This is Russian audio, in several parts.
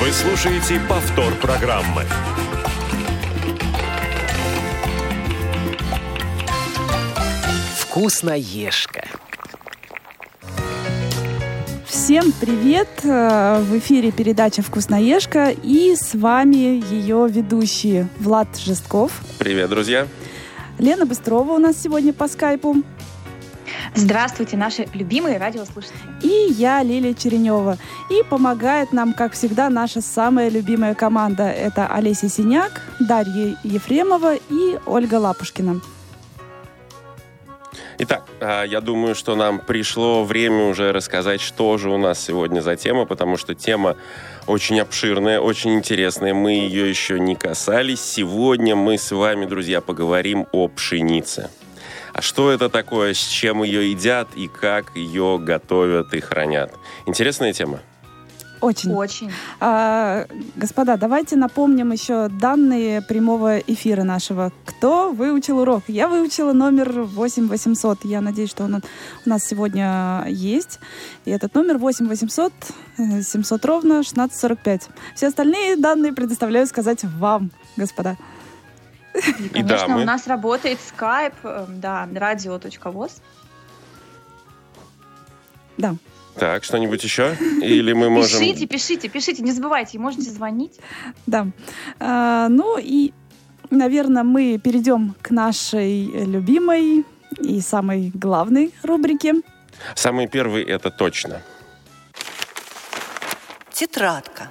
Вы слушаете повтор программы. Вкусноежка. Всем привет! Э, В эфире передача «Вкусноежка» и с вами ее ведущие Влад Жестков, Привет, друзья. Лена Быстрова у нас сегодня по скайпу Здравствуйте, наши любимые радиослушатели. и я, Лилия Черенева. И помогает нам, как всегда, наша самая любимая команда. Это Олеся Синяк, Дарья Ефремова и Ольга Лапушкина. Итак, а, я думаю, что нам пришло время уже рассказать, что же у нас сегодня за тема, потому что тема очень обширная, очень интересная. Мы ее еще не касались. Сегодня мы с вами, друзья, поговорим о пшенице. А что это такое, с чем ее едят и как ее готовят и хранят? Интересная тема. Очень. Очень. А, господа, давайте напомним еще данные прямого эфира нашего. Кто выучил урок? Я выучила номер 8800. Я надеюсь, что он у нас сегодня есть. И этот номер 8800 э, 700 ровно 1645. Все остальные данные предоставляю сказать вам, господа. И, И да, конечно, мы- у нас работает Skype, э, да, radio.voz. Да. Так, что-нибудь еще? Или мы можем... Пишите, пишите, пишите, не забывайте, можете звонить. Да. А, ну и, наверное, мы перейдем к нашей любимой и самой главной рубрике. Самый первый это точно. Тетрадка.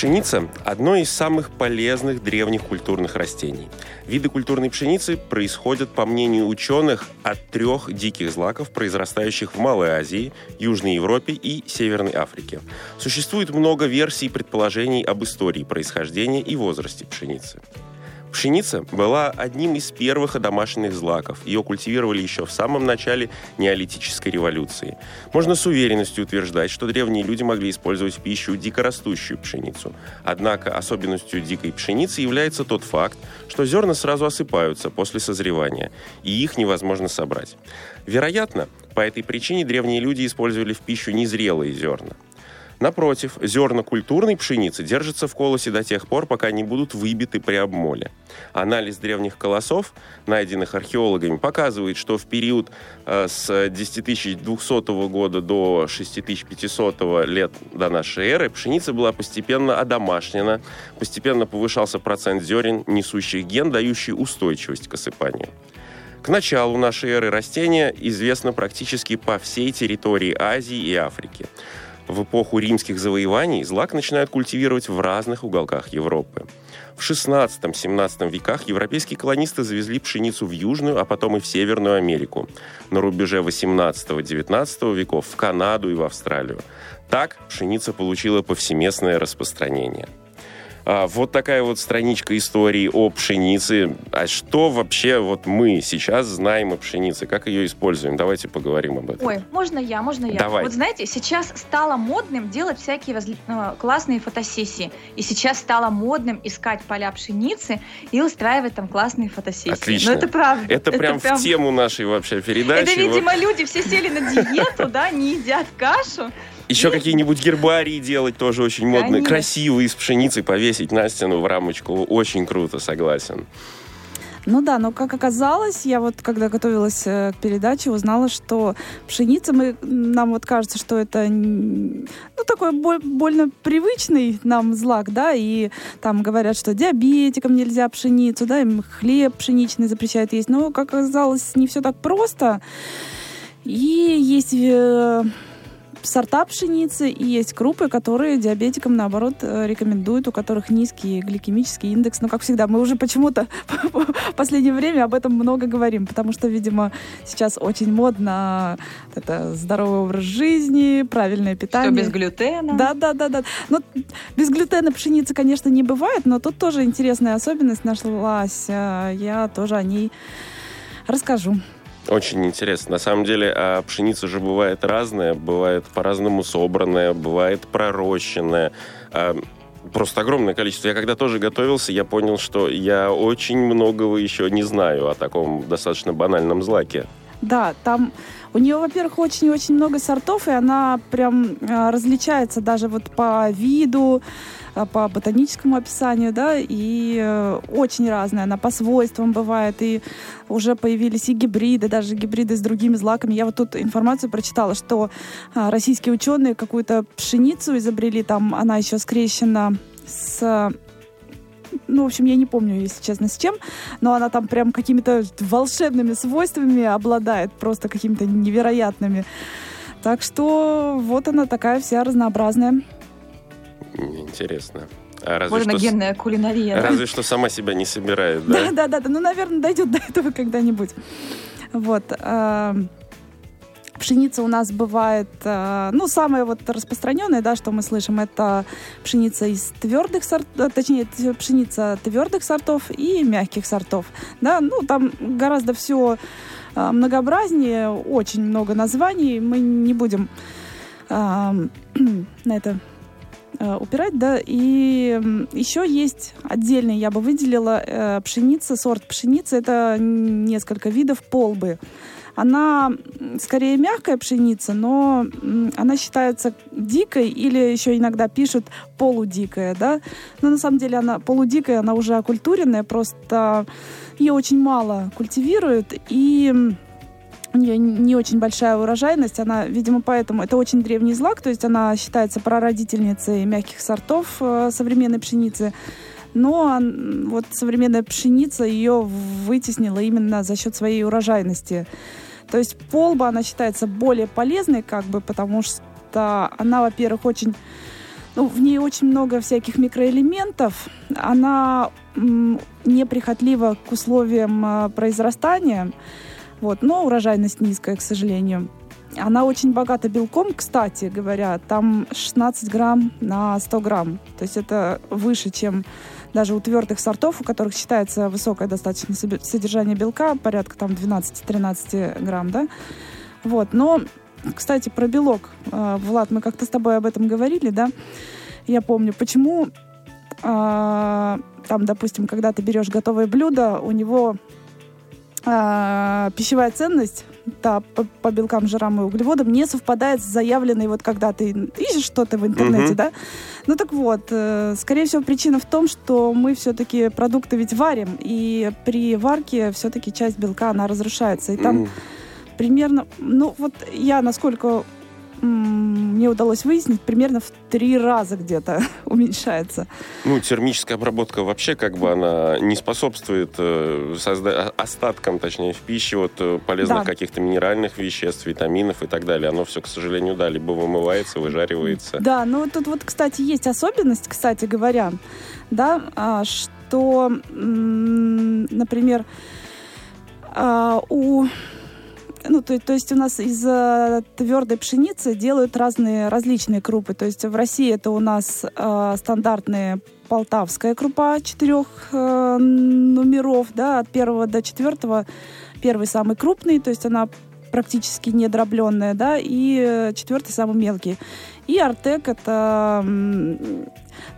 Пшеница – одно из самых полезных древних культурных растений. Виды культурной пшеницы происходят, по мнению ученых, от трех диких злаков, произрастающих в Малой Азии, Южной Европе и Северной Африке. Существует много версий и предположений об истории происхождения и возрасте пшеницы. Пшеница была одним из первых одомашенных злаков. Ее культивировали еще в самом начале неолитической революции. Можно с уверенностью утверждать, что древние люди могли использовать в пищу дикорастущую пшеницу. Однако особенностью дикой пшеницы является тот факт, что зерна сразу осыпаются после созревания, и их невозможно собрать. Вероятно, по этой причине древние люди использовали в пищу незрелые зерна. Напротив, зерна культурной пшеницы держатся в колосе до тех пор, пока не будут выбиты при обмоле. Анализ древних колосов, найденных археологами, показывает, что в период э, с 10200 года до 6500 лет до нашей эры пшеница была постепенно одомашнена, постепенно повышался процент зерен, несущих ген, дающий устойчивость к осыпанию. К началу нашей эры растения известно практически по всей территории Азии и Африки. В эпоху римских завоеваний злак начинают культивировать в разных уголках Европы. В 16-17 веках европейские колонисты завезли пшеницу в Южную, а потом и в Северную Америку. На рубеже 18-19 веков в Канаду и в Австралию. Так пшеница получила повсеместное распространение. А, вот такая вот страничка истории о пшенице. А что вообще вот мы сейчас знаем о пшенице? Как ее используем? Давайте поговорим об этом. Ой, можно я, можно я? Давай. Вот знаете, сейчас стало модным делать всякие разли- э, классные фотосессии. И сейчас стало модным искать поля пшеницы и устраивать там классные фотосессии. Отлично. Ну это правда. Это прям в тему нашей вообще передачи. Это, Вот видимо, люди все сели на диету, да, не едят кашу. Еще какие-нибудь гербарии делать тоже очень модно. Конечно. Красивые из пшеницы повесить на стену в рамочку. Очень круто, согласен. Ну да, но как оказалось, я вот когда готовилась э, к передаче, узнала, что пшеница, мы, нам вот кажется, что это ну, такой боль- больно привычный нам злак, да, и там говорят, что диабетикам нельзя пшеницу, да, им хлеб пшеничный запрещают есть, но как оказалось, не все так просто. И есть э, сорта пшеницы и есть крупы, которые диабетикам, наоборот, э, рекомендуют, у которых низкий гликемический индекс. Но, как всегда, мы уже почему-то в последнее время об этом много говорим, потому что, видимо, сейчас очень модно это здоровый образ жизни, правильное питание. без глютена. Да, да, да, да. Но без глютена пшеницы, конечно, не бывает, но тут тоже интересная особенность нашлась. Э, Я тоже о ней расскажу. Очень интересно. На самом деле, а пшеница же бывает разная, бывает по-разному собранная, бывает пророщенная. А, Просто огромное количество. Я когда тоже готовился, я понял, что я очень многого еще не знаю о таком достаточно банальном злаке. Да, там у нее, во-первых, очень-очень много сортов, и она прям а, различается даже вот по виду, по ботаническому описанию, да, и э, очень разная она по свойствам бывает, и уже появились и гибриды, даже гибриды с другими злаками. Я вот тут информацию прочитала, что а, российские ученые какую-то пшеницу изобрели, там она еще скрещена с ну, в общем, я не помню, если честно, с чем, но она там прям какими-то волшебными свойствами обладает, просто какими-то невероятными. Так что вот она такая вся разнообразная. Интересно. А разве вот что генная кулинария. Разве да? что сама себя не собирает, да? Да, да, да. Ну, наверное, дойдет до этого когда-нибудь. Вот. А, пшеница у нас бывает, а, ну, самая вот распространенная, да, что мы слышим, это пшеница из твердых сортов, точнее, пшеница твердых сортов и мягких сортов. Да, ну, там гораздо все а, многообразнее, очень много названий. Мы не будем на это Э, упирать, да, и еще есть отдельный, я бы выделила, э, пшеница, сорт пшеницы, это несколько видов полбы. Она скорее мягкая пшеница, но она считается дикой или еще иногда пишут полудикая, да. Но на самом деле она полудикая, она уже окультуренная, просто ее очень мало культивируют, и у нее не очень большая урожайность, она, видимо, поэтому это очень древний злак, то есть она считается прародительницей мягких сортов э, современной пшеницы. Но вот современная пшеница ее вытеснила именно за счет своей урожайности. То есть полба, она считается более полезной, как бы, потому что она, во-первых, очень ну, в ней очень много всяких микроэлементов. Она неприхотлива к условиям э, произрастания. Вот, но урожайность низкая, к сожалению. Она очень богата белком, кстати говоря. Там 16 грамм на 100 грамм. То есть это выше, чем даже у твердых сортов, у которых считается высокое достаточно содержание белка, порядка там 12-13 грамм, да. Вот, но, кстати, про белок. А, Влад, мы как-то с тобой об этом говорили, да. Я помню, почему а, там, допустим, когда ты берешь готовое блюдо, у него пищевая ценность да, по, по белкам, жирам и углеводам не совпадает с заявленной, вот когда ты ищешь что-то в интернете, uh-huh. да? Ну так вот, э, скорее всего, причина в том, что мы все-таки продукты ведь варим, и при варке все-таки часть белка, она разрушается. И там uh-huh. примерно, ну вот я, насколько мне удалось выяснить, примерно в три раза где-то уменьшается. Ну, термическая обработка вообще как бы она не способствует э, созда- остаткам, точнее, в пище вот э, полезных да. каких-то минеральных веществ, витаминов и так далее. Оно все, к сожалению, да, либо вымывается, выжаривается. Да, ну тут вот, кстати, есть особенность, кстати говоря, да, а, что, например, а, у ну, то, то есть у нас из э, твердой пшеницы делают разные различные крупы. То есть в России это у нас э, стандартная полтавская крупа четырех э, номеров, да, от первого до четвертого. Первый самый крупный, то есть она практически не дробленная, да, и четвертый самый мелкий. И Артек это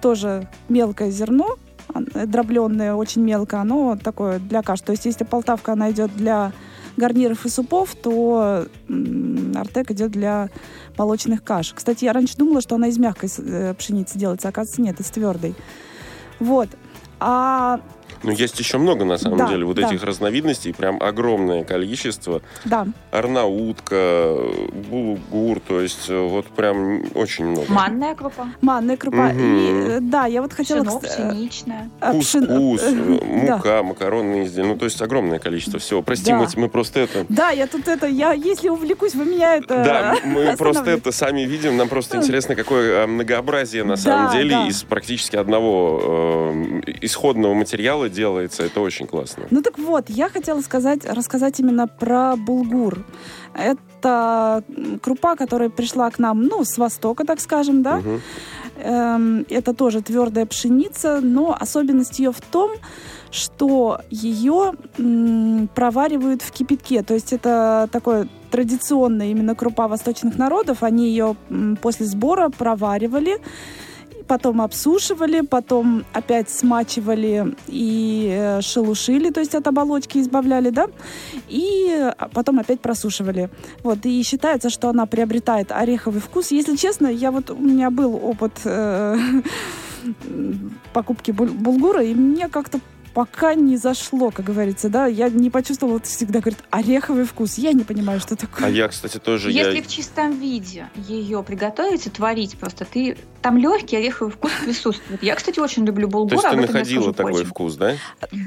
тоже мелкое зерно, дробленное очень мелко, оно такое для каш. То есть если полтавка, она идет для гарниров и супов, то артек идет для молочных каш. Кстати, я раньше думала, что она из мягкой э, пшеницы делается, а оказывается нет, из твердой. Вот. А ну, есть еще много, на самом да, деле, вот да. этих разновидностей, прям огромное количество. Да. Арнаутка, булгур, то есть э, вот прям очень много. Манная крупа. Манная крупа. Угу. И, э, да, я вот хотела... Пшено, пшеничная. Кускус, мука, да. макаронные изделия. Ну, то есть огромное количество всего. Прости, да. мы, мы просто это... Да, я тут это... Я, если увлекусь, вы меня это... Да, мы просто это сами видим. Нам просто интересно, какое многообразие на самом да, деле да. из практически одного э, исходного материала делается, это очень классно. Ну так вот, я хотела сказать, рассказать именно про булгур. Это крупа, которая пришла к нам, ну, с востока, так скажем, да. Угу. Это тоже твердая пшеница, но особенность ее в том, что ее проваривают в кипятке. То есть это такое традиционная именно крупа восточных народов. Они ее после сбора проваривали потом обсушивали, потом опять смачивали и э, шелушили, то есть от оболочки избавляли, да, и потом опять просушивали. Вот, и считается, что она приобретает ореховый вкус. Если честно, я вот, у меня был опыт э, покупки булгура, и мне как-то пока не зашло, как говорится, да, я не почувствовала, вот всегда говорит, ореховый вкус, я не понимаю, что такое. А я, кстати, тоже... Если я... в чистом виде ее приготовить и творить просто, ты там легкий ореховый вкус присутствует. Я, кстати, очень люблю булгур. То есть ты находила такой позже. вкус, да?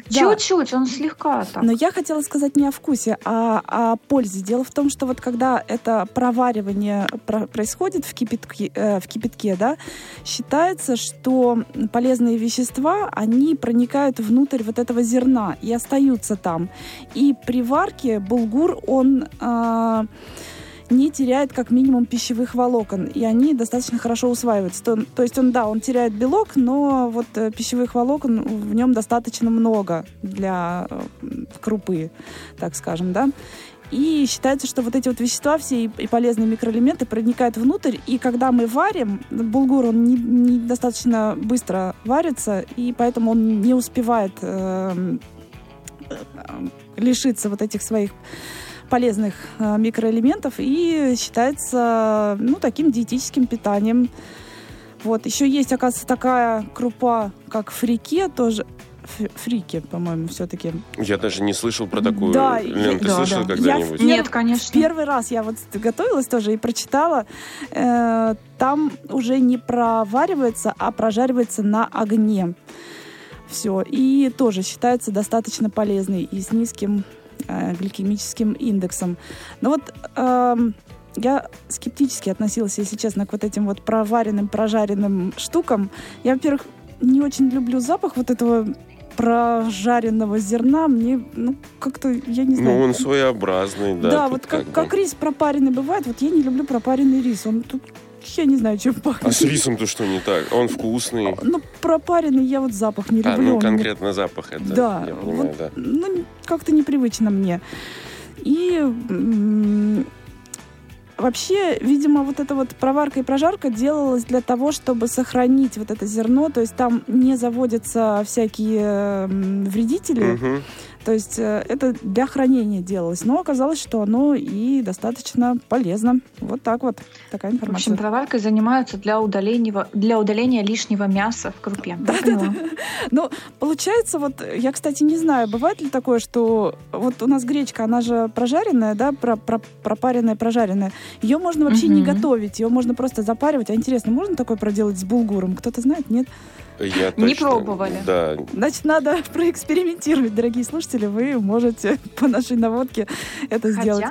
Чуть-чуть, он слегка так. Но я хотела сказать не о вкусе, а о пользе. Дело в том, что вот когда это проваривание происходит в кипятке, э, в кипятке, да, считается, что полезные вещества, они проникают внутрь вот этого зерна и остаются там. И при варке булгур, он... Э, не теряет как минимум пищевых волокон, и они достаточно хорошо усваиваются. То, то есть он, да, он теряет белок, но вот э, пищевых волокон в нем достаточно много для э, крупы, так скажем, да. И считается, что вот эти вот вещества все и, полезные микроэлементы проникают внутрь, и когда мы варим, булгур, он не, не быстро варится, и поэтому он не успевает э, э, лишиться вот этих своих полезных э, микроэлементов и считается ну, таким диетическим питанием. Вот. Еще есть, оказывается, такая крупа, как фрике, тоже фрики, по-моему, все-таки. Я даже не слышал про такую. Да, Лен, ты да, слышала да. когда-нибудь? Я, нет, конечно. Первый раз я вот готовилась тоже и прочитала. Э, там уже не проваривается, а прожаривается на огне. Все. И тоже считается достаточно полезной и с низким э, гликемическим индексом. Но вот э, я скептически относилась, если честно, к вот этим вот проваренным, прожаренным штукам. Я, во-первых, не очень люблю запах вот этого прожаренного зерна мне, ну, как-то, я не знаю. Ну, он своеобразный, да. Да, вот как, как рис пропаренный бывает, вот я не люблю пропаренный рис. Он тут я не знаю, чем пахнет. А с рисом-то что не так? Он вкусный. А, ну, пропаренный я вот запах не люблю. А, ну, конкретно запах это, да, я понимаю, вот, да. Ну, как-то непривычно мне. И Вообще, видимо, вот эта вот проварка и прожарка делалась для того, чтобы сохранить вот это зерно, то есть там не заводятся всякие вредители, угу. То есть э, это для хранения делалось. Но оказалось, что оно и достаточно полезно. Вот так вот. Такая информация. В общем, проваркой занимаются для удаления, для удаления лишнего мяса в крупе. Да, да, да. Ну, получается, вот я, кстати, не знаю, бывает ли такое, что вот у нас гречка, она же прожаренная, да, про, про, пропаренная, прожаренная. Ее можно вообще угу. не готовить, ее можно просто запаривать. А интересно, можно такое проделать с булгуром? Кто-то знает? Нет? Я точно, не пробовали. Да. Значит, надо проэкспериментировать, дорогие слушатели. Вы можете по нашей наводке это Хотя... сделать.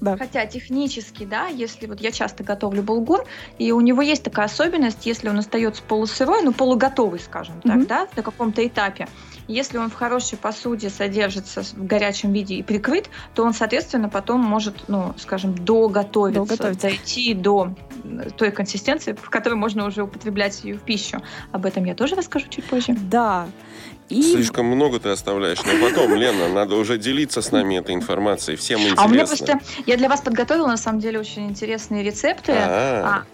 Да. Хотя технически, да, если вот я часто готовлю булгур, и у него есть такая особенность, если он остается полусырой, ну полуготовый, скажем mm-hmm. так, да, на каком-то этапе, если он в хорошей посуде содержится в горячем виде и прикрыт, то он, соответственно, потом может, ну, скажем, доготовиться, доготовиться. дойти до той консистенции, в которой можно уже употреблять ее в пищу. Об этом я тоже расскажу чуть позже. Да. И... Слишком много ты оставляешь. Но потом, Лена, надо уже делиться с нами этой информацией. Всем интересно. А у меня просто... Я для вас подготовила, на самом деле, очень интересные рецепты. А,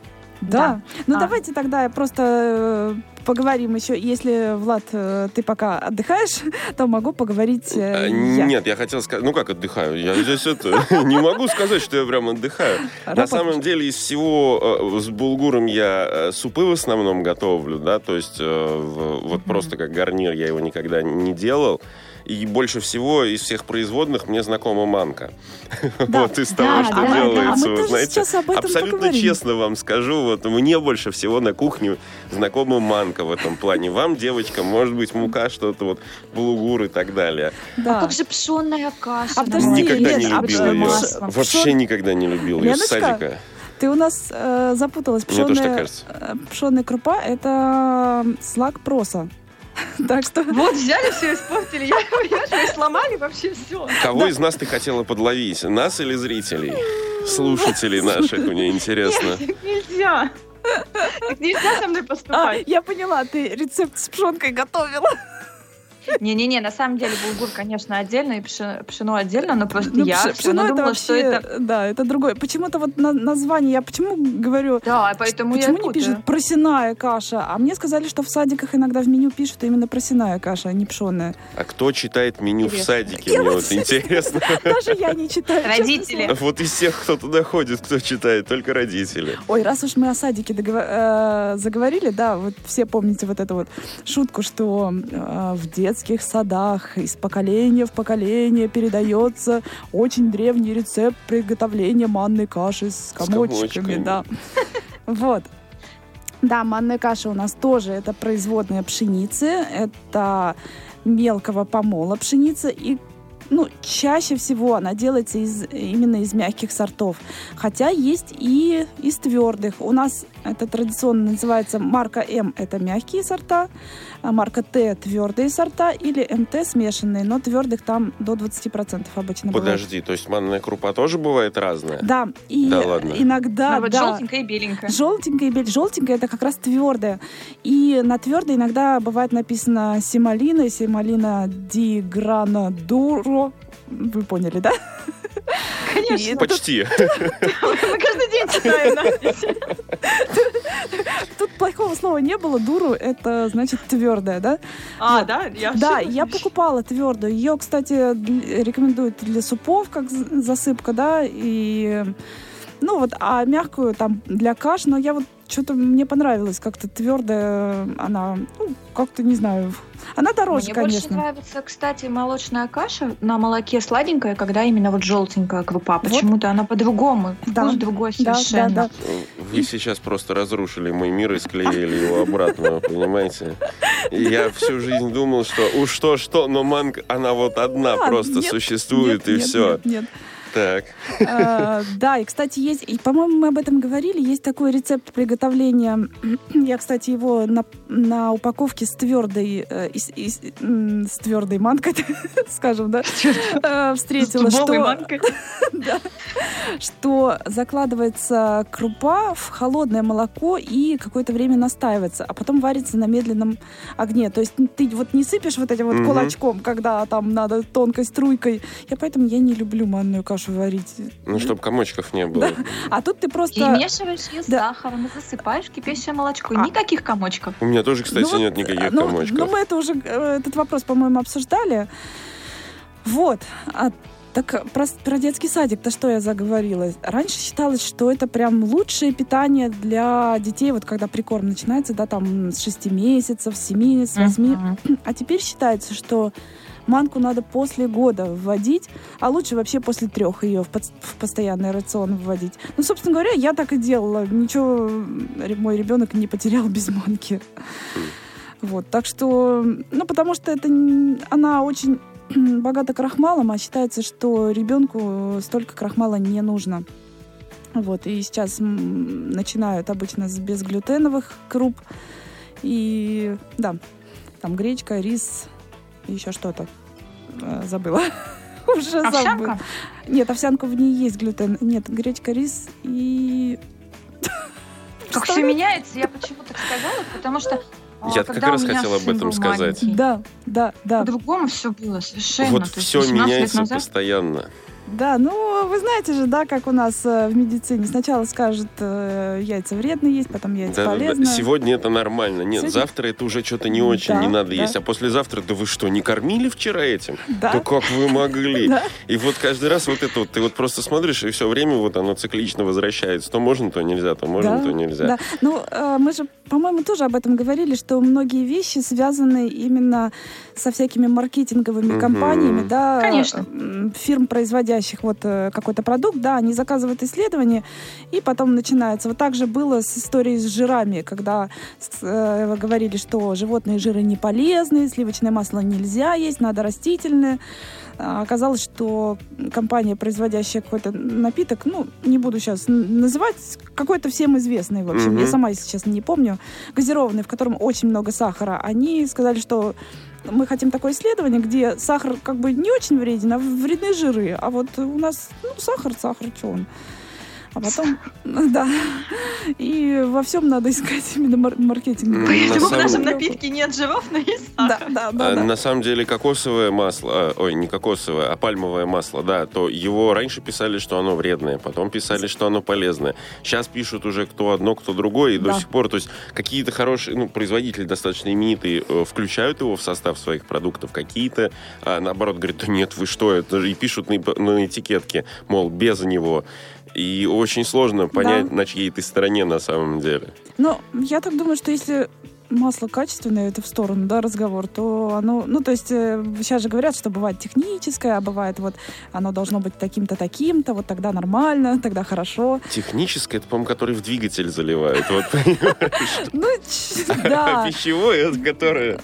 да. да. Ну, а. давайте тогда просто э, поговорим еще. Если, Влад, э, ты пока отдыхаешь, то могу поговорить э, я. Нет, я хотел сказать... Ну, как отдыхаю? Я здесь это... Не могу сказать, что я прям отдыхаю. На самом деле, из всего с булгуром я супы в основном готовлю, да, то есть вот просто как гарнир я его никогда не делал. И больше всего из всех производных мне знакома манка. Да. Вот из того, да, что да, делается. Да. Вы знаете, абсолютно поговорим. честно вам скажу, вот мне больше всего на кухне знакома манка в этом плане. Вам, девочка, может быть, мука, что-то вот, булгур и так далее. Да. А как же пшенная каша? А подожди, никогда Лен, не любила ее. Вообще Пшен... никогда не любила ее с садика. Ты у нас э, запуталась. Пшеная, э, пшеная крупа – это слаг проса. Так что... Вот взяли все испортили. Я, я сломали вообще все. Кого да. из нас ты хотела подловить? Нас или зрителей? Слушателей наших, мне интересно. Нет, нельзя. Так нельзя со мной поступать. А, я поняла, ты рецепт с пшенкой готовила. Не-не-не, на самом деле булгур, конечно, отдельно, и пшено отдельно, но просто Ну, я пш- всё равно это думала, вообще, что это... Да, это другое. Почему-то вот на- название, я почему говорю, Да, поэтому почему я не путаю. пишут просяная каша? А мне сказали, что в садиках иногда в меню пишут именно просяная каша, а не пшеная. А кто читает меню в Интересно. садике? Я Мне вот интересно. Даже я не читаю. Родители. Вот из тех, кто туда ходит, кто читает, только родители. Ой, раз уж мы о садике э, заговорили, да, вот все помните вот эту вот шутку, что э, в детских садах из поколения в поколение передается очень древний рецепт приготовления манной каши с комочками, комочками. да. Вот. Да, манная каша у нас тоже это производная пшеницы, это мелкого помола пшеницы и ну, чаще всего она делается из, именно из мягких сортов. Хотя есть и из твердых. У нас это традиционно называется марка М – это мягкие сорта, марка Т – твердые сорта, или МТ – смешанные, но твердых там до 20% обычно бывает. Подожди, то есть манная крупа тоже бывает разная? Да, и Да ладно? иногда, Ну, вот да, желтенькая и беленькая. Желтенькая и бель. Желтенькая это как раз твердая. И на твердой иногда бывает написано семалина, семалина ди грана дуро. Вы поняли, да? Конечно. Почти. Мы каждый день читаем. Тут плохого слова не было. Дуру это значит твердая, да? А, да? Я Да, я покупала твердую. Ее, кстати, рекомендуют для супов, как засыпка, да, и ну вот, а мягкую там для каш, но я вот что-то мне понравилось, как-то твердая она, ну, как-то не знаю, она дороже, Мне конечно. больше нравится, кстати, молочная каша на молоке сладенькая, когда именно вот желтенькая крупа. Вот. Почему-то она по-другому. Да. Вкус другой Да, совершенно. да, да. Вы сейчас просто разрушили мой мир и склеили его обратно, понимаете? Я всю жизнь думал, что уж что-что, но манка, она вот одна А, просто существует, и все. нет, нет. Так. А, Да, и, кстати, есть, и, по-моему, мы об этом говорили, есть такой рецепт приготовления, я, кстати, его на, на упаковке с твердой, э, из- из- м, с твердой манкой, скажем, да, э, встретила, С что, манкой. да, что закладывается крупа в холодное молоко и какое-то время настаивается, а потом варится на медленном огне. То есть ты вот не сыпешь вот этим вот кулачком, когда там надо тонкой струйкой. Я поэтому я не люблю манную кашу варить. Ну, чтобы комочков не было. А тут ты просто... Перемешиваешь ее с Да. сахаром и засыпаешь в кипящее молочко. А. Никаких комочков. У меня тоже, кстати, Ну нет никаких ну, комочков. Ну, мы это уже, э, этот вопрос, по-моему, обсуждали. Вот. А так про, про детский садик-то что я заговорила? Раньше считалось, что это прям лучшее питание для детей, вот когда прикорм начинается, да, там с 6 месяцев, с 7, с 8. Мгм. А теперь считается, что манку надо после года вводить, а лучше вообще после трех ее в, под- в постоянный рацион вводить. Ну, собственно говоря, я так и делала. Ничего мой ребенок не потерял без манки. Вот, так что, ну, потому что это она очень богата крахмалом, а считается, что ребенку столько крахмала не нужно. Вот, и сейчас начинают обычно с безглютеновых круп. И, да, там гречка, рис, еще что-то. Э, Забыла. Уже забыла. Нет, овсянка в ней есть глютен. Нет, гречка, рис и... Как все меняется, я почему так сказала, потому что а, Я как когда раз у меня хотел об этом сказать. маленький, Да, да, да. По-другому все было совершенно. Вот все 18 лет меняется назад постоянно. Да, ну, вы знаете же, да, как у нас э, в медицине. Сначала скажут, э, яйца вредные есть, потом яйца Да, да, да. Сегодня это нормально. Нет, Сегодня- завтра это уже что-то не очень Да, не надо да. есть. А послезавтра, да вы что, не кормили вчера этим? Да, Да как вы могли? Да. И вот каждый раз вот это вот, ты вот просто смотришь, и все время вот оно циклично возвращается. То можно, то нельзя, то можно, Да, то нельзя. да. Ну, э, мы же, по-моему, тоже об этом говорили, что многие вещи связаны именно со всякими маркетинговыми Мгм. компаниями, да, Конечно. фирм, производящих вот э, какой-то продукт, да, они заказывают исследования, и потом начинается. Вот так же было с историей с жирами, когда э, говорили, что животные жиры не полезны, сливочное масло нельзя есть, надо растительное. А Оказалось, что компания, производящая какой-то напиток, ну, не буду сейчас называть, какой-то всем известный, в общем, Мгм. я сама, если честно, не помню, газированный, в котором очень много сахара, они сказали, что мы хотим такое исследование, где сахар как бы не очень вреден, а вредны жиры. А вот у нас, ну, сахар, сахар, что он? А потом, да, и во всем надо искать именно мар- маркетинг. На Поэтому в самом- нашем напитке нет жиров, но есть Да, сахар. да, да, А, да. На самом деле кокосовое масло, а, ой, не кокосовое, а пальмовое масло, да, то его раньше писали, что оно вредное, потом писали, что оно полезное. Сейчас пишут уже кто одно, кто другое, и до Да. сих пор, то есть какие-то хорошие, ну, производители достаточно именитые э, включают его в состав своих продуктов, какие-то, а, наоборот, говорят, да нет, вы что, это же», и пишут на, на этикетке, мол, без него. И очень сложно понять, на чьей ты стороне на самом деле. Но я так думаю, что если масло качественное, это в сторону, да, разговор, то оно, ну, то есть э, сейчас же говорят, что бывает техническое, а бывает вот оно должно быть таким-то, таким-то, вот тогда нормально, тогда хорошо. Техническое, это, по-моему, который в двигатель заливают. Вот Ну, да, пищевое, которое...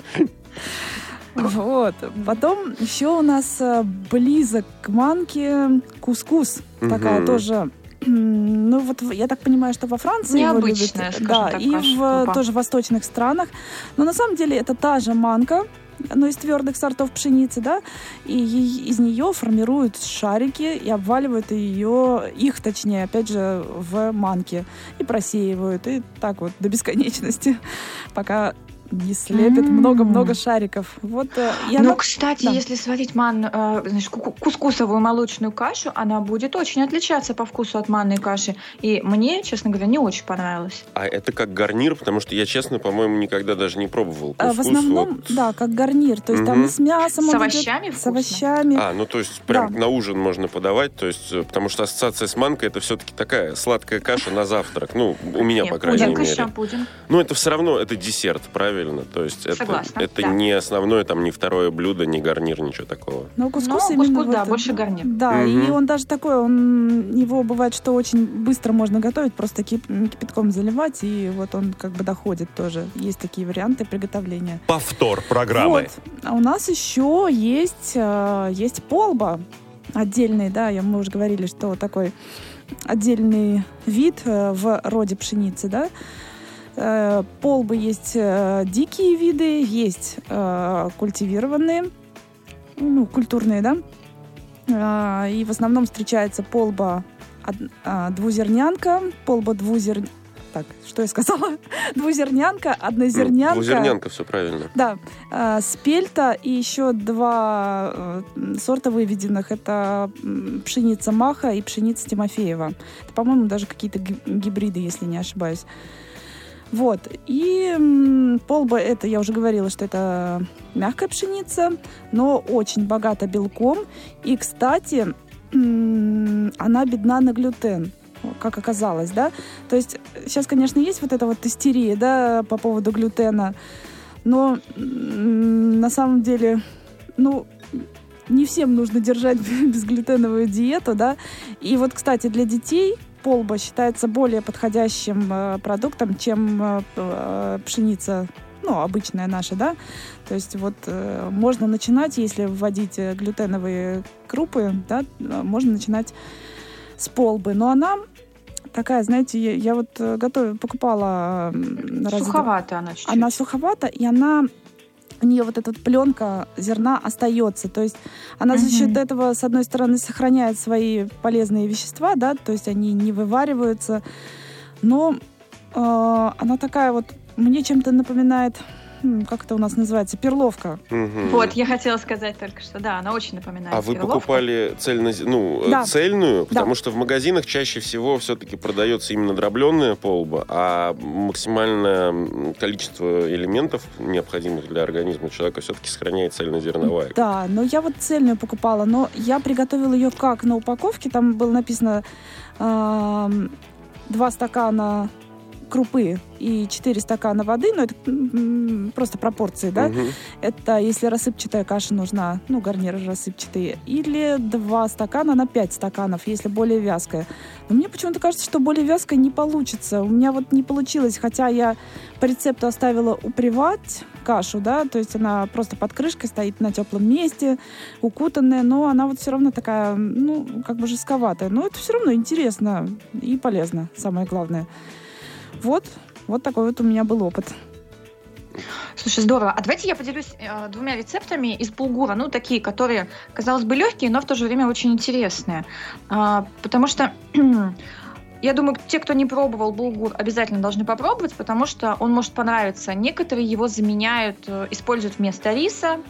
вот. Потом еще у нас э, близок к манке кускус. Такая тоже ну вот я так понимаю, что во Франции его любят. Необычная, да, так, и в крупа. тоже восточных странах. Но на самом деле это та же манка, но из твердых сортов пшеницы, да, и из нее формируют шарики и обваливают ее, их точнее, опять же, в манке и просеивают, и так вот до бесконечности, пока не слепят М. много-много шариков. Вот э, и Ну, кстати, да. если сварить ман, э, значит, ку- кускусовую молочную кашу, она будет очень отличаться по вкусу от манной каши. И мне, честно говоря, не очень понравилось. А это как гарнир, потому что я, честно, по-моему, никогда даже не пробовал э, в кускус. основном, вот. да, как гарнир, то есть там Мгм. и с мясом С он идет, овощами с овощами. А, ну то есть прям Да. на ужин можно подавать, то есть, э, потому что ассоциация с манкой это все-таки такая сладкая каша на завтрак. Ну, у меня, по Нет, крайней пудинг мере. пудинг. Ну, это все равно, это десерт, правильно? То есть это, Согласна, это да. не основное, там, не второе блюдо, не гарнир, ничего такого. Но кускус Ну, именно кускус, да, вот, больше гарнир. Да, и Мгм. он даже такой, он его бывает, что очень быстро можно готовить, просто кип- кипятком заливать, и вот он как бы доходит тоже. Есть такие варианты приготовления. Повтор программы. Вот. А у нас еще есть, э, есть полба отдельный, да, мы уже говорили, что такой отдельный вид э, в роде пшеницы, да. Э, Полбы есть э, дикие виды, есть э, культивированные, ну, культурные, да. И в основном встречается полба двузернянка, полба двузер... Так, что я сказала? Двузернянка, Ну, однозернянка. Двузернянка, все правильно. Да, э, спельта и еще два э, сорта выведенных. Это пшеница Маха и пшеница Тимофеева. Это, по-моему, даже какие-то ги- гибриды, если не ошибаюсь. Вот. И полба, это, я уже говорила, что это мягкая пшеница, но очень богата белком. И, кстати, она бедна на глютен как оказалось, да. То есть сейчас, конечно, есть вот эта вот истерия, да, по поводу глютена, но на самом деле, ну, не всем нужно держать безглютеновую диету, да. И вот, кстати, для детей полба считается более подходящим э, продуктом, чем э, э, пшеница, ну, обычная наша, да. То есть вот э, можно начинать, если вводить глютеновые крупы, да, можно начинать с полбы. Но она такая, знаете, я, я вот готовила, покупала... Суховатая она чуть-чуть. она суховата, и она у нее вот эта вот пленка зерна остается. То есть она за Мгм. счет этого, с одной стороны, сохраняет свои полезные вещества, да, то есть они не вывариваются. Но э, она такая вот, мне чем-то напоминает, как это у нас называется, перловка. Мгм. Вот, я хотела сказать только что, да, она очень напоминает А вы перловку. покупали цельно, ну, э, Да. цельную? Да. Потому что в магазинах чаще всего все-таки продается именно дробленная полба, а максимальное количество элементов, необходимых для организма человека, все-таки сохраняет цельнозерновая. Да, но я вот цельную покупала, но я приготовила ее как на упаковке, там было написано два стакана крупы и 4 стакана воды, но это просто пропорции, да? Мгм. Это если рассыпчатая каша нужна, ну, гарниры рассыпчатые. Или 2 стакана на 5 стаканов, если более вязкая. Но мне почему-то кажется, что более вязкая не получится. У меня вот не получилось, хотя я по рецепту оставила упривать кашу, да, то есть она просто под крышкой стоит на теплом месте, укутанная, но она вот все равно такая, ну, как бы жестковатая. Но это все равно интересно и полезно, самое главное. Вот, вот такой вот у меня был опыт. Слушай, здорово. А давайте я поделюсь э, двумя рецептами из булгура. Ну, такие, которые, казалось бы, легкие, но в то же время очень интересные. А, потому что я думаю, те, кто не пробовал булгур, обязательно должны попробовать, потому что он может понравиться. Некоторые его заменяют, э, используют вместо риса,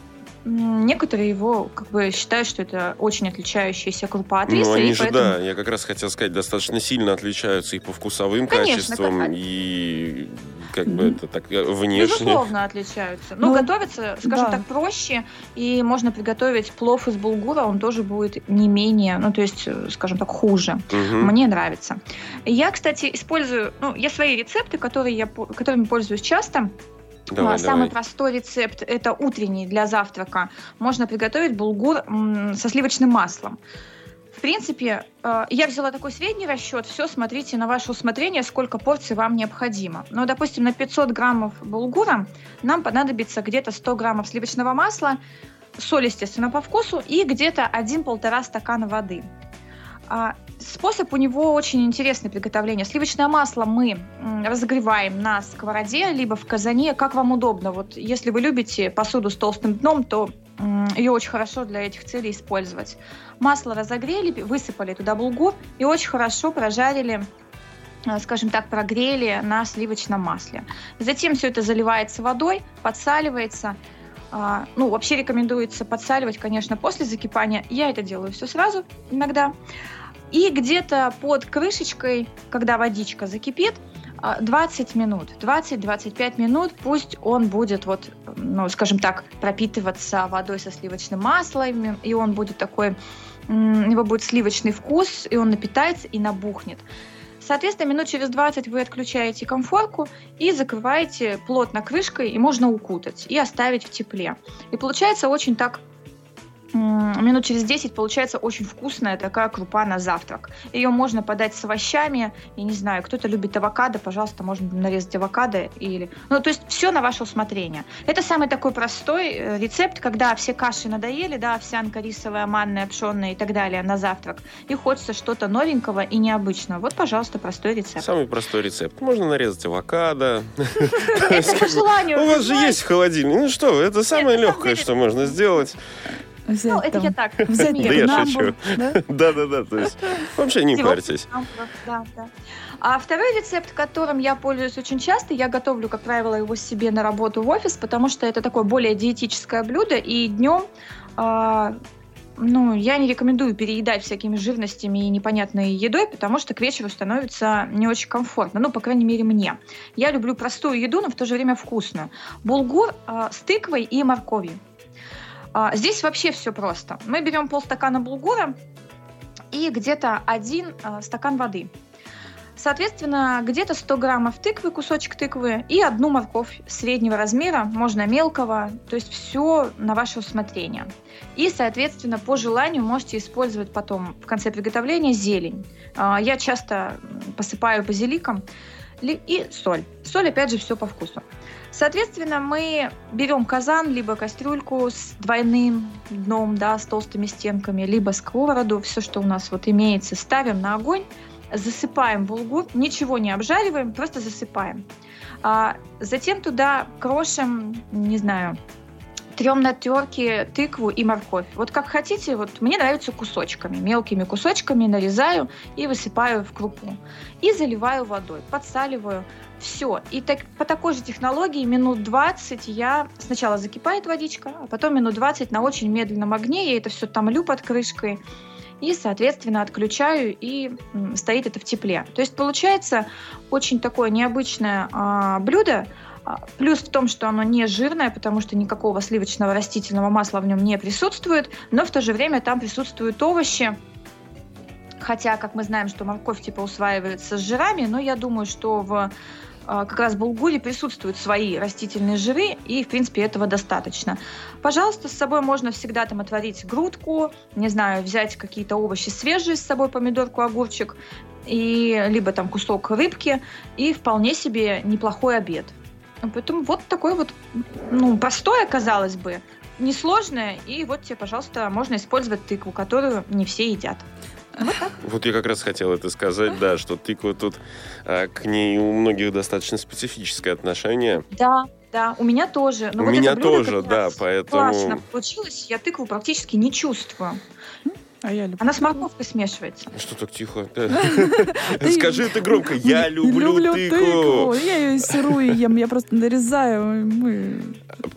Некоторые его как бы считают, что это очень отличающаяся крупа от риса. Ну, они же, поэтому... да, я как раз хотел сказать, достаточно сильно отличаются и по вкусовым Конечно, качествам, как... и как бы это так э, внешне. Безусловно, отличаются. Но ну, готовится, скажем да. так, проще, и можно приготовить плов из булгура, он тоже будет не менее, ну, то есть, э, скажем так, хуже. Угу. Мне нравится. Я, кстати, использую, ну, я свои рецепты, которые я, которыми пользуюсь часто, Давай, Самый давай. простой рецепт – это утренний для завтрака. Можно приготовить булгур со сливочным маслом. В принципе, э, я взяла такой средний расчет. Все, смотрите на ваше усмотрение, сколько порций вам необходимо. Но, допустим, на 500 граммов булгура нам понадобится где-то 100 граммов сливочного масла, соль, естественно, по вкусу, и где-то 1-1,5 стакана воды. А, способ у него очень интересный приготовление. Сливочное масло мы разогреваем на сковороде, либо в казане, как вам удобно. Вот если вы любите посуду с толстым дном, то ее очень хорошо для этих целей использовать. Масло разогрели, высыпали туда булгур и очень хорошо прожарили а, скажем так, прогрели на сливочном масле. Затем все это заливается водой, подсаливается. А, ну, вообще рекомендуется подсаливать, конечно, после закипания. Я это делаю все сразу иногда. И где-то под крышечкой, когда водичка закипит, 20 а, минут, 20-25 минут, пусть он будет вот, ну, скажем так, пропитываться водой со сливочным маслом, и он будет такой, у него будет сливочный вкус, и он напитается и набухнет. Соответственно, минут через 20 вы отключаете комфорку и закрываете плотно крышкой, и можно укутать, и оставить в тепле. И получается очень так минут через 10 получается очень вкусная такая крупа на завтрак. Ее можно подать с овощами, я не знаю, кто-то любит авокадо, пожалуйста, можно нарезать авокадо или... Ну, то есть все на ваше усмотрение. Это самый такой простой э, рецепт, когда все каши надоели, да, овсянка, рисовая, манная, пшенная и так далее на завтрак, и хочется что-то новенького и необычного. Вот, пожалуйста, простой рецепт. Самый простой рецепт. Можно нарезать авокадо. Это по желанию. У вас же есть холодильник. Ну что, это самое легкое, что можно сделать. Взять, ну, это там, я так. Взять да я шучу. Да-да-да, то есть вообще не парьтесь. Да, да. А второй рецепт, которым я пользуюсь очень часто, я готовлю, как правило, его себе на работу в офис, потому что это такое более диетическое блюдо, и днем а, ну, я не рекомендую переедать всякими жирностями и непонятной едой, потому что к вечеру становится не очень комфортно. Ну, по крайней мере, мне. Я люблю простую еду, но в то же время вкусную. Булгур э, с тыквой и морковью. А, здесь вообще все просто. Мы берем полстакана булгура и где-то один а, стакан воды. Соответственно, где-то 100 граммов тыквы, кусочек тыквы и одну морковь среднего размера, можно мелкого, то есть все на ваше усмотрение. И, соответственно, по желанию можете использовать потом в конце приготовления зелень. А, я часто посыпаю базиликом и соль. Соль, опять же, все по вкусу. Соответственно, мы берем казан, либо кастрюльку с двойным дном, да, с толстыми стенками, либо сковороду, все, что у нас вот имеется, ставим на огонь, засыпаем булгур, ничего не обжариваем, просто засыпаем. А затем туда крошим, не знаю, трем на терке тыкву и морковь. Вот как хотите, вот мне нравится кусочками, мелкими кусочками нарезаю и высыпаю в крупу. И заливаю водой, подсаливаю. Все. И так, по такой же технологии минут 20 я... Сначала закипает водичка, а потом минут 20 на очень медленном огне. Я это все томлю под крышкой. И, соответственно, отключаю, и стоит это в тепле. То есть получается очень такое необычное а, блюдо, Плюс в том, что оно не жирное, потому что никакого сливочного растительного масла в нем не присутствует, но в то же время там присутствуют овощи, Хотя, как мы знаем, что морковь типа усваивается с жирами, но я думаю, что в а, как раз в булгуре присутствуют свои растительные жиры, и, в принципе, этого достаточно. Пожалуйста, с собой можно всегда там отварить грудку, не знаю, взять какие-то овощи свежие с собой, помидорку, огурчик, и либо там кусок рыбки, и вполне себе неплохой обед. Поэтому вот такой вот, ну, простое, казалось бы, несложное, и вот тебе, пожалуйста, можно использовать тыкву, которую не все едят. Вот, так. вот я как раз хотел это сказать, да, что тыква тут а, к ней у многих достаточно специфическое отношение. Да, да, у меня тоже. Но у вот меня тоже, да, поэтому... Классно получилось, я тыкву практически не чувствую. А я люблю. Она с морковкой смешивается. Что так тихо? Скажи это громко. Я люблю тыкву. тыкву. Я ее и сырую ем, я просто нарезаю, мы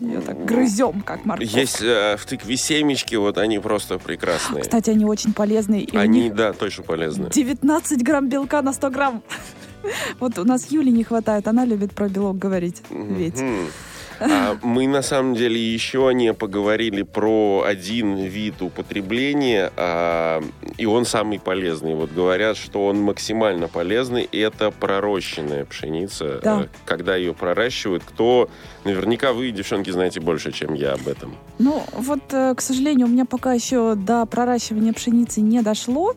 ее так грызем, как морковку. Есть э, в тыкве семечки, вот они просто прекрасные. Кстати, они очень полезные. Они, да, точно полезны. 19 грамм белка на 100 грамм. Вот у нас Юли не хватает, она любит про белок говорить. Ведь. А мы на самом деле еще не поговорили про один вид употребления, а, и он самый полезный. Вот говорят, что он максимально полезный, это пророщенная пшеница. Да. Э, Когда ее проращивают, кто... Наверняка вы, девчонки, знаете больше, чем я об этом. Ну, вот, э, к сожалению, у меня пока еще до проращивания пшеницы не дошло.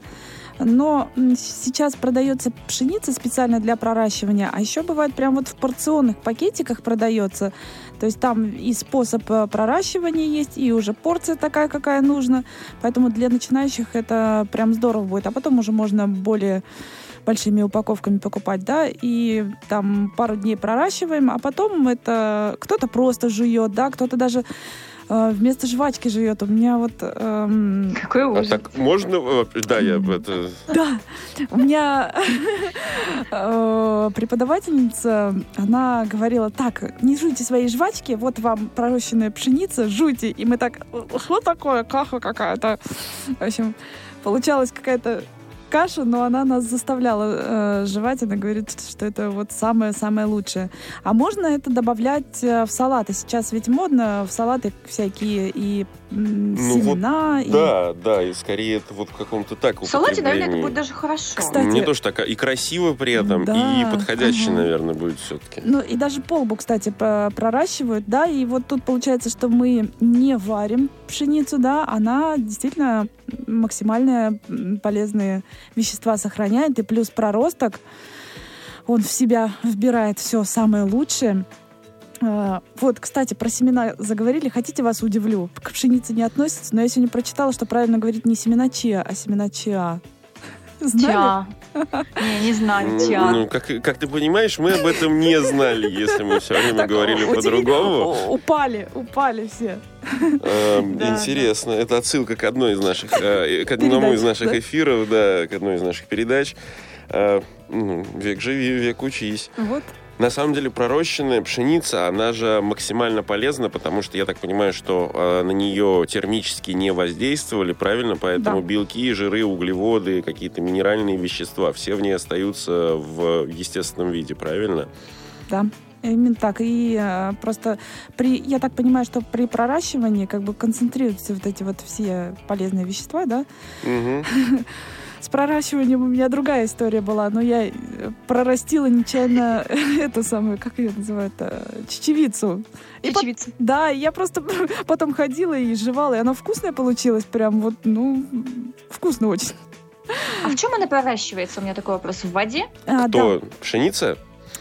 Но сейчас продается пшеница специально для проращивания, а еще бывает прям вот в порционных пакетиках продается. То есть там и способ э, проращивания есть, и уже порция такая, какая нужна. Поэтому для начинающих это прям здорово будет. А потом уже можно более большими упаковками покупать, да, и там пару дней проращиваем, а потом это кто-то просто жует, да, кто-то даже вместо жвачки жует. У меня вот эм, Какой А ужас. так можно... э, Да, я это... да, у меня э, преподавательница, она говорила, так, не жуйте свои жвачки, вот вам пророщенная пшеница, жуйте. И мы так, что такое, каха какая-то. В общем, получалась какая-то каша, но она нас заставляла э, жевать. Она говорит, что это вот самое-самое лучшее. А можно это добавлять э, в салаты? Сейчас ведь модно в салаты всякие и Ну вот семена. и- Да, да, и скорее это вот в каком-то так В салате, наверное, это будет даже хорошо. Кстати, Мне тоже так. И красиво при этом, Да, и подходящий, ага. наверное, будет все-таки. Ну и даже полбу, кстати, про- проращивают, да, и вот тут получается, что мы не варим пшеницу, да, она действительно максимально полезные вещества сохраняет, и плюс проросток, он в себя вбирает все самое лучшее. А, Вот, кстати, про семена заговорили. Хотите, вас удивлю? К пшенице не относится, но я сегодня прочитала, что правильно говорить не семена чиа, а семена чиа. Знали? Ча. Не, не знаю, ча. Ну, как, как ты понимаешь, мы об этом не знали, если мы все время Так, говорили по-другому. Упали, упали все. Эм, Да, Интересно. Это отсылка к одной из наших, э, к одному Передач, из наших да? эфиров, да, к одной из наших передач. Э, ну, Век живи, век учись. Вот. На самом деле пророщенная пшеница, она же максимально полезна, потому что я так понимаю, что э, на нее термически не воздействовали, правильно? Поэтому Да. белки, жиры, углеводы, какие-то минеральные вещества, все в ней остаются в естественном виде, правильно? Да, именно так. И э, просто при, я так понимаю, что при проращивании как бы концентрируются вот эти вот все полезные вещества, да. Мгм. С проращиванием у меня другая история была, но я э, прорастила нечаянно эту самую, как ее называют, чечевицу. Чечевица. да, и я просто потом ходила и жевала, и оно вкусное получилось, прям вот, ну, вкусно очень. А в чем она проращивается? У меня такой вопрос. В воде? А, да. То пшеница?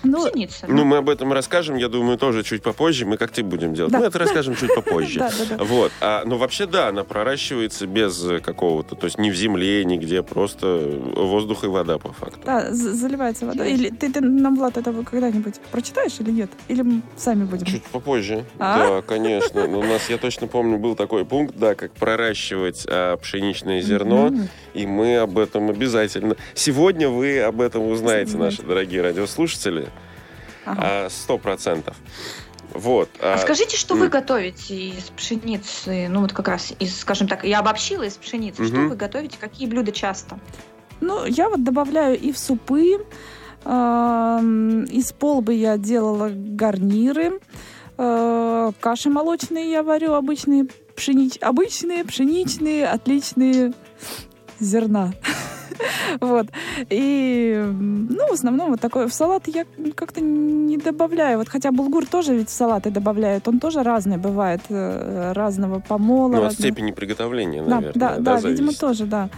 Ну, Пшеница. Ну, мы об этом расскажем, я думаю, тоже чуть попозже. Мы как ты будем делать? Да. Мы это расскажем чуть попозже. Вот. А, ну, вообще, да, она проращивается без э, какого-то, то есть ни в земле, нигде, просто воздух и вода, по факту. Да, заливается водой. Или ты, ты нам, Влад, это когда-нибудь прочитаешь или нет? Или мы сами будем? Чуть попозже. А? Да, конечно. Но у нас, я точно помню, был такой пункт, да, как проращивать а, пшеничное зерно, и мы об этом обязательно. Сегодня вы об этом узнаете, наши дорогие радиослушатели, сто процентов. Вот. А а, скажите, что вы готовите из пшеницы? Ну, вот как раз из, скажем так, я обобщила из пшеницы. Что вы готовите? Какие блюда часто? Ну, я вот добавляю и в супы, из полбы я делала гарниры, э, каши молочные я варю, обычные, пшенич... обычные, пшеничные, отличные зерна. Вот. И, ну, в основном вот такое. В салат я как-то не добавляю. Вот хотя булгур тоже ведь в салаты добавляют. Он тоже разный бывает. э, Разного помола. ну, от степени приготовления, наверное. да, да, видимо, тоже, да.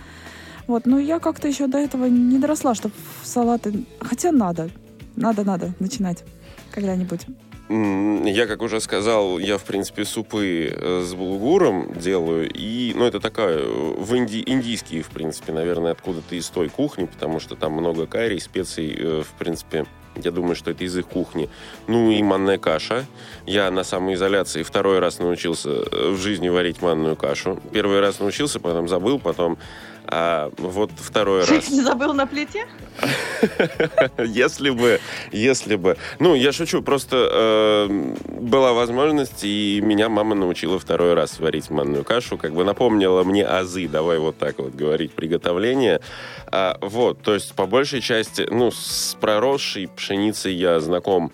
Вот, но я как-то еще до этого не доросла, чтобы в салаты... Хотя надо, надо, надо начинать когда-нибудь. Я, как уже сказал, я, в принципе, супы э, с булгуром делаю. И, ну, это такая, э, в инди, индийские, в принципе, наверное, откуда-то из той кухни, потому что там много карри, специй, э, в принципе, Я думаю, что это из их кухни. Ну и манная каша. Я на самоизоляции второй раз научился в жизни варить манную кашу. Первый раз научился, потом забыл, потом а вот второй раз... Не забыл на плите? Если бы, если бы. Ну, я шучу, просто э, была возможность, и меня мама научила второй раз варить манную кашу, как бы напомнила мне азы, давай вот так вот говорить, приготовление. А, вот, то есть по большей части, ну, с проросшей пшеницей я знаком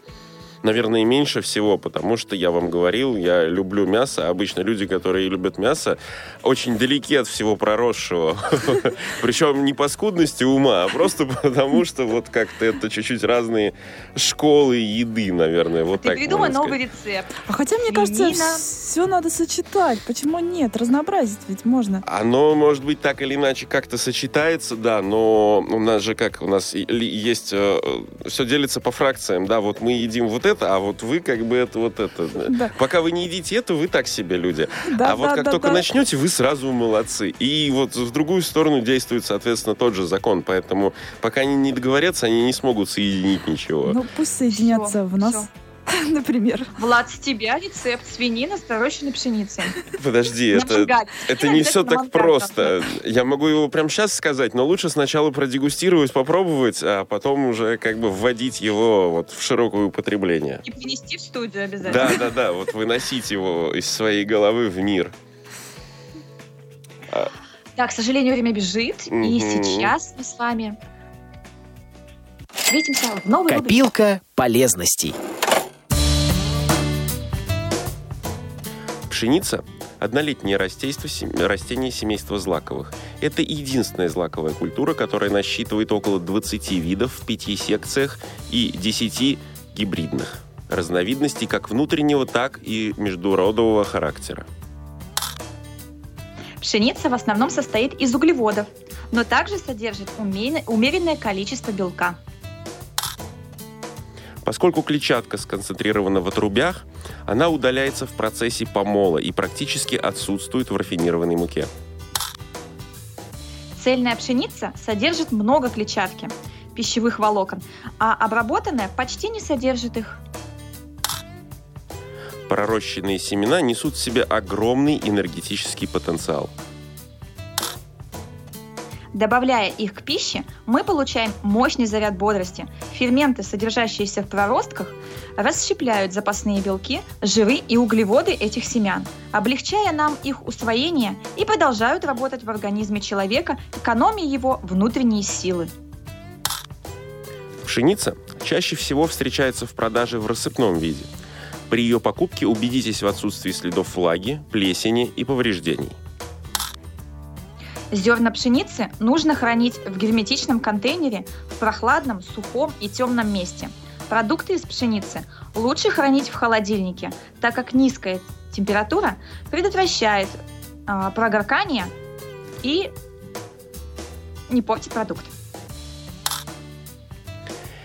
наверное, меньше всего, потому что, я вам говорил, я люблю мясо. Обычно люди, которые любят мясо, очень далеки от всего проросшего. Причем не по скудности ума, а просто потому, что вот как-то это чуть-чуть разные школы еды, наверное. Вот Ты так придумай новый рецепт. А хотя, мне кажется, все надо сочетать. Почему нет? Разнообразить ведь можно. Оно, может быть, так или иначе как-то сочетается, да, но у нас же как, у нас есть, э, все делится по фракциям, да, вот мы едим вот это, это, а вот вы как бы это вот это. Да. Пока вы не едите это, вы так себе люди. Да, а вот да, как да, только да. начнете, вы сразу молодцы. И вот в другую сторону действует, соответственно, тот же закон. Поэтому пока они не договорятся, они не смогут соединить ничего. Ну пусть соединятся все, в нас. Все. например. Влад, с тебя рецепт свинина с пророщенной пшеницей. Подожди, это, это не все так просто. Я могу его прямо сейчас сказать, но лучше сначала продегустировать, попробовать, а потом уже как бы вводить его вот в широкое употребление. И принести в студию обязательно. Да, да, да, вот выносить его из своей головы в мир. Да, к сожалению, время бежит, и сейчас мы с вами встретимся в новой Копилка полезностей. Пшеница – однолетнее растение семейства злаковых. Это единственная злаковая культура, которая насчитывает около 20 видов в пяти секциях и 10 гибридных разновидностей как внутреннего, так и междуродового характера. Пшеница в основном состоит из углеводов, но также содержит умеренное количество белка. Поскольку клетчатка сконцентрирована в отрубях, она удаляется в процессе помола и практически отсутствует в рафинированной муке. Цельная пшеница содержит много клетчатки, пищевых волокон, а обработанная почти не содержит их. Пророщенные семена несут в себе огромный энергетический потенциал – Добавляя их к пище, мы получаем мощный заряд бодрости. Ферменты, содержащиеся в проростках, расщепляют запасные белки, жиры и углеводы этих семян, облегчая нам их усвоение и продолжают работать в организме человека, экономя его внутренние силы. Пшеница чаще всего встречается в продаже в рассыпном виде. При ее покупке убедитесь в отсутствии следов влаги, плесени и повреждений. Зерна пшеницы нужно хранить в герметичном контейнере в прохладном, сухом и темном месте. Продукты из пшеницы лучше хранить в холодильнике, так как низкая температура предотвращает э, прогоркание и не портит продукт.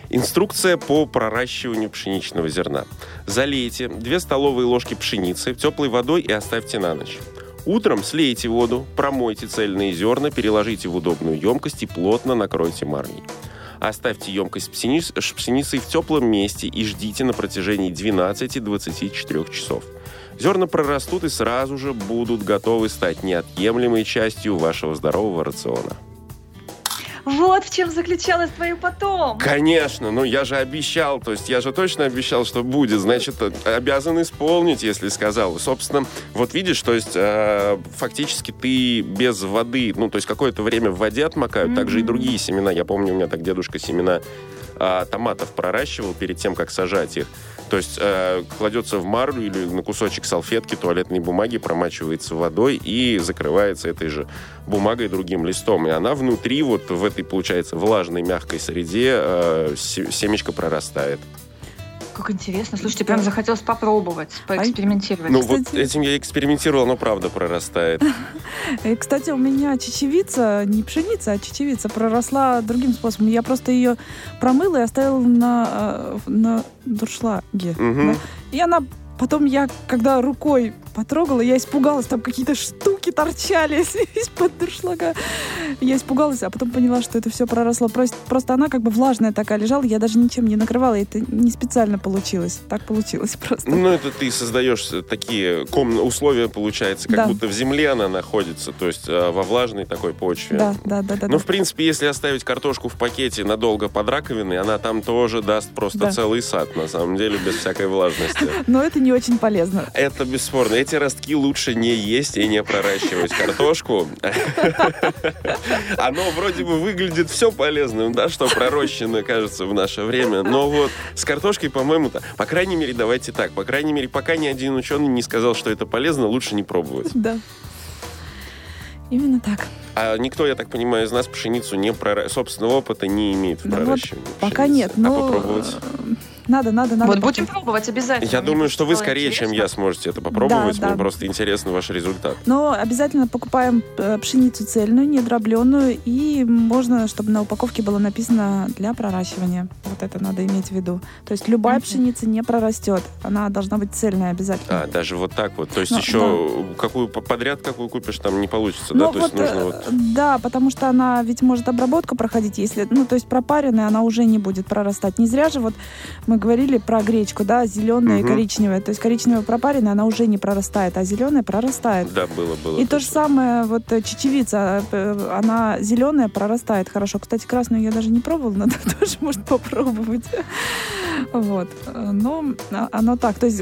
Инструкция по проращиванию пшеничного зерна. Залейте 2 столовые ложки пшеницы теплой водой и оставьте на ночь. Утром слейте воду, промойте цельные зерна, переложите в удобную емкость и плотно накройте марней. Оставьте емкость с пшеницей в теплом месте и ждите на протяжении 12-24 часов. Зерна прорастут и сразу же будут готовы стать неотъемлемой частью вашего здорового рациона. Вот в чем заключалось твое потом. Конечно, ну я же обещал, то есть я же точно обещал, что будет, значит, обязан исполнить, если сказал. Собственно, вот видишь, то есть э, фактически ты без воды, ну то есть какое-то время в воде отмокают, mm-hmm. также и другие семена. Я помню, у меня так дедушка семена э, томатов проращивал перед тем, как сажать их. То есть э, кладется в марлю или на кусочек салфетки туалетной бумаги, промачивается водой и закрывается этой же бумагой другим листом. И она внутри, вот в этой, получается, влажной, мягкой среде э, семечко прорастает. Как интересно. Слушайте, прям захотелось попробовать, поэкспериментировать. Ну, кстати... вот этим я экспериментировал, но правда прорастает. И, кстати, у меня чечевица, не пшеница, а чечевица проросла другим способом. Я просто ее промыла и оставила на, э, на дуршлаге. Угу. Да? И она Потом я, когда рукой потрогала, я испугалась, там какие-то штуки торчали из-под дуршлага. Я испугалась, а потом поняла, что это все проросло. Просто, просто она как бы влажная такая лежала, я даже ничем не накрывала, это не специально получилось. Так получилось просто. Ну, это ты создаешь такие ком... условия, получается, как Да. будто в земле она находится, то есть э, во влажной такой почве. Да, да, да, да. Ну, да. в принципе, если оставить картошку в пакете надолго под раковиной, она там тоже даст просто Да. целый сад, на самом деле, без всякой влажности. Но это не очень полезно. Это бесспорно. Эти ростки лучше не есть и не проращивать картошку. Оно вроде бы выглядит все полезным, да, что пророщено, кажется, в наше время. Но вот с картошкой, по-моему, то по крайней мере, давайте так, по крайней мере, пока ни один ученый не сказал, что это полезно, лучше не пробовать. Да. Именно так. А никто, я так понимаю, из нас пшеницу не прора... собственного опыта не имеет в Да вот проращивании. Пока пшеницы. нет, А но попробовать? Надо, надо, надо. Вот будем пробовать обязательно. Я Мне думаю, что вы скорее, чем я, интересно. сможете это попробовать. Да, Мне да. просто интересен ваш результат. Но обязательно покупаем э, пшеницу цельную, не дробленую, и можно, чтобы на упаковке было написано для проращивания. Вот это надо иметь в виду. То есть любая Мгм. пшеница не прорастет, она должна быть цельная обязательно. А, даже вот так вот. То есть Ну, еще какую по- подряд какую купишь, там не получится, Ну да? То есть вот, нужно э, вот... Да, потому что она ведь может обработку проходить, если, ну, то есть пропаренная, она уже не будет прорастать. Не зря же вот мы говорили про гречку, да, зеленая и Мгм. коричневая. То есть коричневая пропаренная, она уже не прорастает, а зеленая прорастает. Да, было, было. И то же точно. самое, вот э, чечевица, э, она зеленая, прорастает хорошо. Кстати, красную я даже не пробовала, надо тоже, может, попробовать. Вот. Но а, оно так, то есть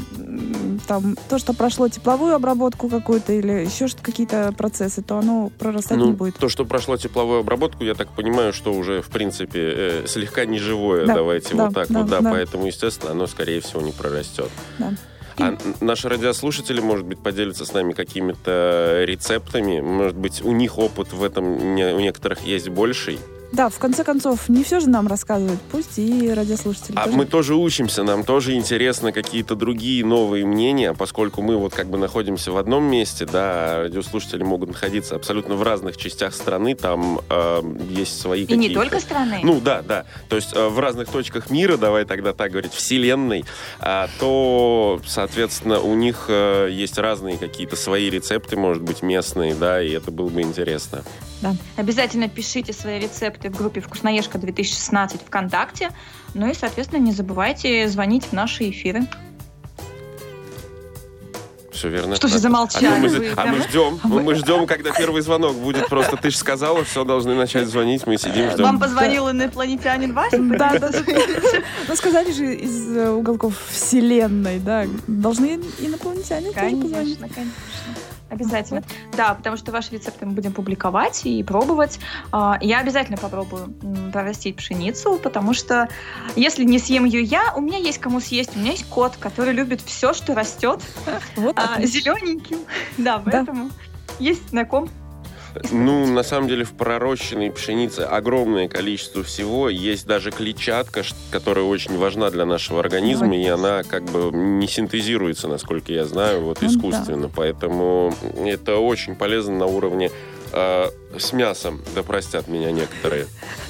там то, что прошло тепловую обработку какую-то или еще какие-то процессы, то оно прорастать не Ну, будет. то, что прошло тепловую обработку, я так понимаю, что уже, в принципе, э, слегка неживое, Да, давайте да, вот так да, вот, да, да. поэтому, естественно, оно, скорее всего, не прорастет. Да. А наши радиослушатели, может быть, поделятся с нами какими-то рецептами. Может быть, у них опыт в этом не- у некоторых есть больший. Да, в конце концов, не все же нам рассказывают, пусть и радиослушатели А тоже. мы тоже учимся, нам тоже интересно какие-то другие новые мнения, поскольку мы вот как бы находимся в одном месте, да, радиослушатели могут находиться абсолютно в разных частях страны, там э, есть свои И какие-то... не только страны. Ну да, да. То есть э, в разных точках мира, давай тогда так говорить, вселенной, а, то, соответственно, у них э, есть разные какие-то свои рецепты, может быть, местные, да, и это было бы интересно. Обязательно пишите свои рецепты в группе «Вкусноежка 2016» ВКонтакте. Ну и, соответственно, не забывайте звонить в наши эфиры. Все верно. Что же Так. замолчали А, мы, вы? а мы ждем, А мы, вы- мы ждем, когда первый звонок будет. Просто ты же сказала, все должны начать звонить, мы сидим, ждем. Вам позвонил инопланетянин Вася? Да, да, да. Ну, сказали же из э, уголков Вселенной, да. Должны инопланетяне тоже позвонить. Конечно, конечно. Обязательно. Да, потому что ваши рецепты мы будем публиковать и пробовать. А, Я обязательно попробую прорастить пшеницу, потому что если не съем ее я, у меня есть кому съесть. У меня есть кот, который любит все, что растет Вот а, зелененьким. Да, поэтому есть на ком. Ну, на самом деле, в пророщенной пшенице огромное количество всего. Есть даже клетчатка, которая очень важна для нашего организма, и она как бы не синтезируется, насколько я знаю, вот Ну, искусственно. Поэтому это очень полезно на уровне э, с мясом, да простят меня некоторые.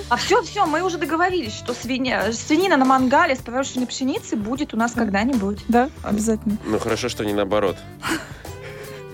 А все, все, мы уже договорились, что свинья, свинина на мангале с пророщенной пшеницей будет у нас когда-нибудь. Да, обязательно. Ну, хорошо, что не наоборот.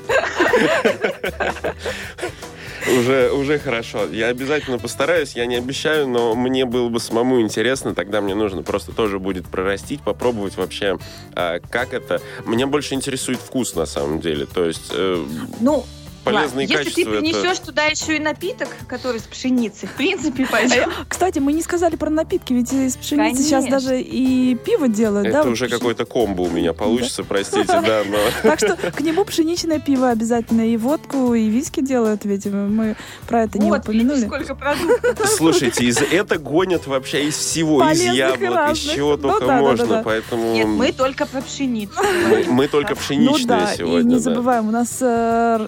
Уже, уже хорошо. Я обязательно постараюсь, я не обещаю, но мне было бы самому интересно, тогда мне нужно просто тоже будет прорастить, попробовать вообще, а, как это. Меня больше интересует вкус на самом деле, то есть э, Ну, полезные ладно, если ты качества. это- принесешь туда еще и напиток, который с пшеницей, в принципе, пойдет. Кстати, мы не сказали про напитки, ведь из пшеницы сейчас Конечно. даже и пиво делают, да? Это вот уже какой-то комбо у меня получится, простите, да, но... Так что к нему пшеничное пиво обязательно, и водку, и виски делают, ведь мы про это не Вот, видите, упомянули. сколько продуктов. Слушайте, из это гонят вообще из всего, из Полезных и яблок, из чего Ну только да, да, да, можно, да. поэтому... Нет, мы только про пшеницу. Мы, мы только Ну пшеничные да, сегодня. и не да. забываем, у нас э,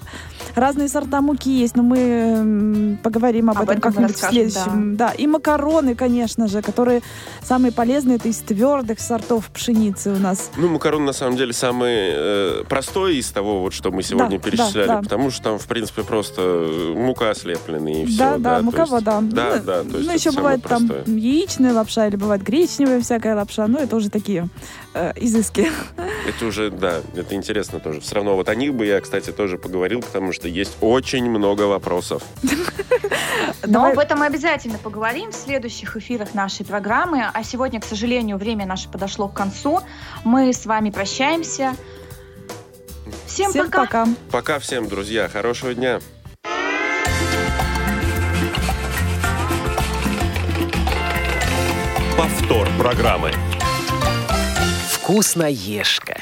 разные сорта муки есть, но мы м, поговорим об, Об этом как-нибудь в следующем. Да. и макароны, конечно же, которые самые полезные, это из твердых сортов пшеницы у нас. Ну, макарон, на самом деле, самый э, простой из того, вот, что мы сегодня Да, перечисляли, да, да. потому что там, в принципе, просто мука слепленная и все. да, да, то мука, есть- вода. Да, ну, да, то есть ну, еще бывает там яичная лапша или бывает гречневая всякая лапша, но это уже такие э, изыски. Это уже, да, это интересно тоже. Все равно вот о них бы я, кстати, тоже поговорил, потому что есть очень много вопросов. Но об этом мы обязательно поговорим в следующих эфирах нашей программы. А сегодня, к сожалению, время наше подошло к концу. Мы с вами прощаемся. Всем, Всем пока. пока. Пока всем, друзья, хорошего дня. Повтор программы. Вкусноежка.